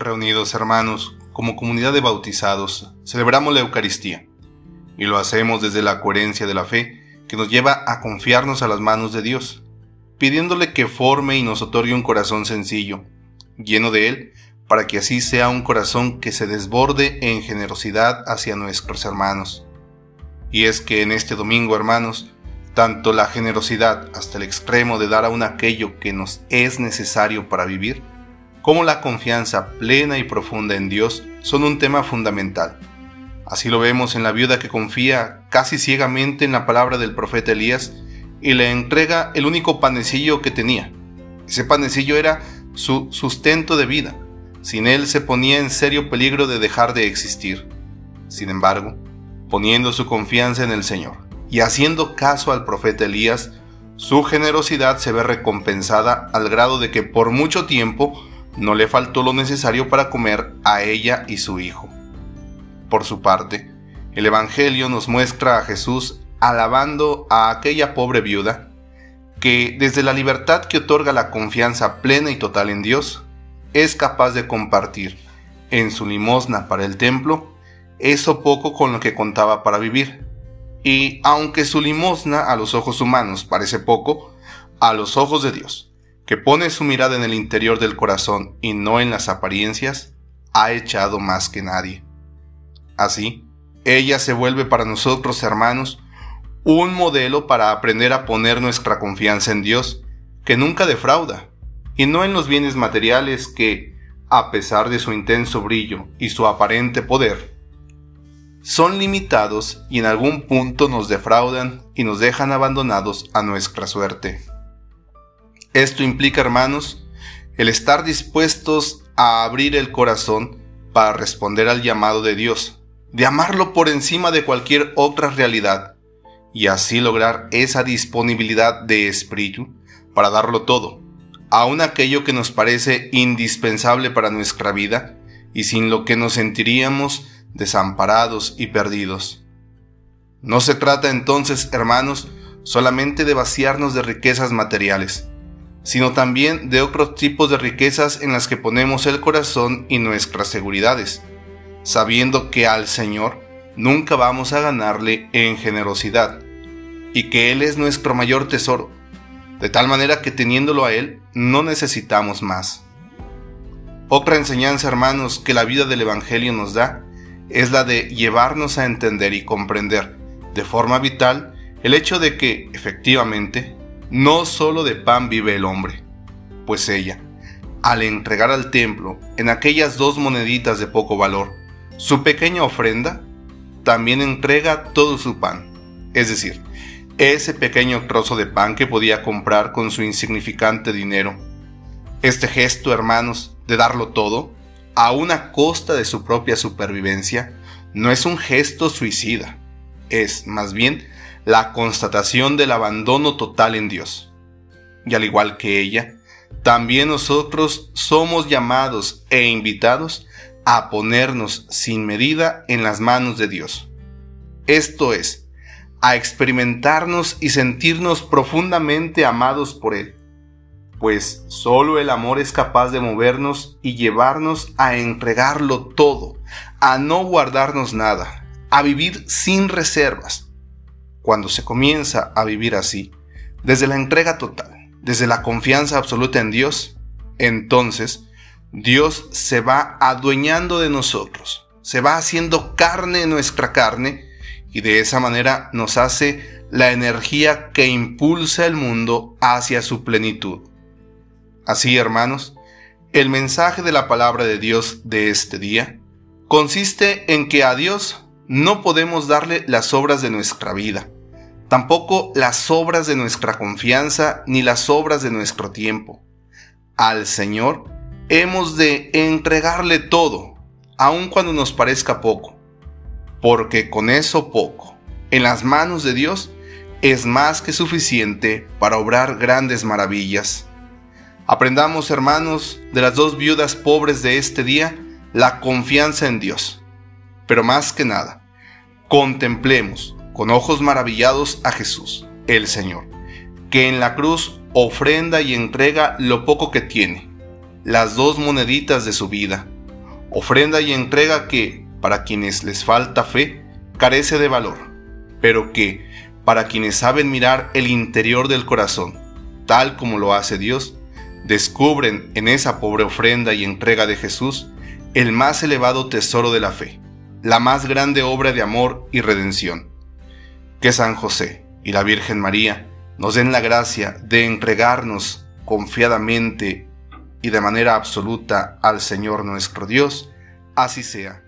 reunidos hermanos, como comunidad de bautizados, celebramos la Eucaristía, y lo hacemos desde la coherencia de la fe que nos lleva a confiarnos a las manos de Dios, pidiéndole que forme y nos otorgue un corazón sencillo, lleno de Él, para que así sea un corazón que se desborde en generosidad hacia nuestros hermanos. Y es que en este domingo, hermanos, tanto la generosidad hasta el extremo de dar aún aquello que nos es necesario para vivir, como la confianza plena y profunda en Dios son un tema fundamental. Así lo vemos en la viuda que confía casi ciegamente en la palabra del profeta Elías y le entrega el único panecillo que tenía. Ese panecillo era su sustento de vida. Sin él se ponía en serio peligro de dejar de existir. Sin embargo, poniendo su confianza en el Señor y haciendo caso al profeta Elías, su generosidad se ve recompensada al grado de que por mucho tiempo no le faltó lo necesario para comer a ella y su hijo. Por su parte, el Evangelio nos muestra a Jesús alabando a aquella pobre viuda que desde la libertad que otorga la confianza plena y total en Dios, es capaz de compartir en su limosna para el templo eso poco con lo que contaba para vivir. Y aunque su limosna a los ojos humanos parece poco, a los ojos de Dios, que pone su mirada en el interior del corazón y no en las apariencias, ha echado más que nadie. Así, ella se vuelve para nosotros, hermanos, un modelo para aprender a poner nuestra confianza en Dios, que nunca defrauda, y no en los bienes materiales que, a pesar de su intenso brillo y su aparente poder, son limitados y en algún punto nos defraudan y nos dejan abandonados a nuestra suerte. Esto implica, hermanos, el estar dispuestos a abrir el corazón para responder al llamado de Dios, de amarlo por encima de cualquier otra realidad, y así lograr esa disponibilidad de espíritu para darlo todo, aun aquello que nos parece indispensable para nuestra vida y sin lo que nos sentiríamos desamparados y perdidos. No se trata entonces, hermanos, solamente de vaciarnos de riquezas materiales, sino también de otros tipos de riquezas en las que ponemos el corazón y nuestras seguridades, sabiendo que al Señor nunca vamos a ganarle en generosidad, y que Él es nuestro mayor tesoro, de tal manera que teniéndolo a Él no necesitamos más. Otra enseñanza, hermanos, que la vida del Evangelio nos da es la de llevarnos a entender y comprender de forma vital el hecho de que, efectivamente, no solo de pan vive el hombre, pues ella, al entregar al templo en aquellas dos moneditas de poco valor su pequeña ofrenda, también entrega todo su pan, es decir, ese pequeño trozo de pan que podía comprar con su insignificante dinero. Este gesto, hermanos, de darlo todo, a una costa de su propia supervivencia, no es un gesto suicida, es más bien la constatación del abandono total en Dios. Y al igual que ella, también nosotros somos llamados e invitados a ponernos sin medida en las manos de Dios. Esto es, a experimentarnos y sentirnos profundamente amados por Él, pues solo el amor es capaz de movernos y llevarnos a entregarlo todo, a no guardarnos nada, a vivir sin reservas. Cuando se comienza a vivir así, desde la entrega total, desde la confianza absoluta en Dios, entonces Dios se va adueñando de nosotros, se va haciendo carne nuestra carne, y de esa manera nos hace la energía que impulsa el mundo hacia su plenitud. Así, hermanos, el mensaje de la palabra de Dios de este día consiste en que a Dios no podemos darle las obras de nuestra vida, tampoco las obras de nuestra confianza ni las obras de nuestro tiempo. Al Señor hemos de entregarle todo, aun cuando nos parezca poco porque con eso poco, en las manos de Dios, es más que suficiente para obrar grandes maravillas. Aprendamos, hermanos, de las dos viudas pobres de este día, la confianza en Dios. Pero más que nada, contemplemos con ojos maravillados a Jesús, el Señor, que en la cruz ofrenda y entrega lo poco que tiene, las dos moneditas de su vida, ofrenda y entrega que, para quienes les falta fe, carece de valor, pero que, para quienes saben mirar el interior del corazón, tal como lo hace Dios, descubren en esa pobre ofrenda y entrega de Jesús el más elevado tesoro de la fe, la más grande obra de amor y redención. Que San José y la Virgen María nos den la gracia de entregarnos confiadamente y de manera absoluta al Señor nuestro Dios, así sea.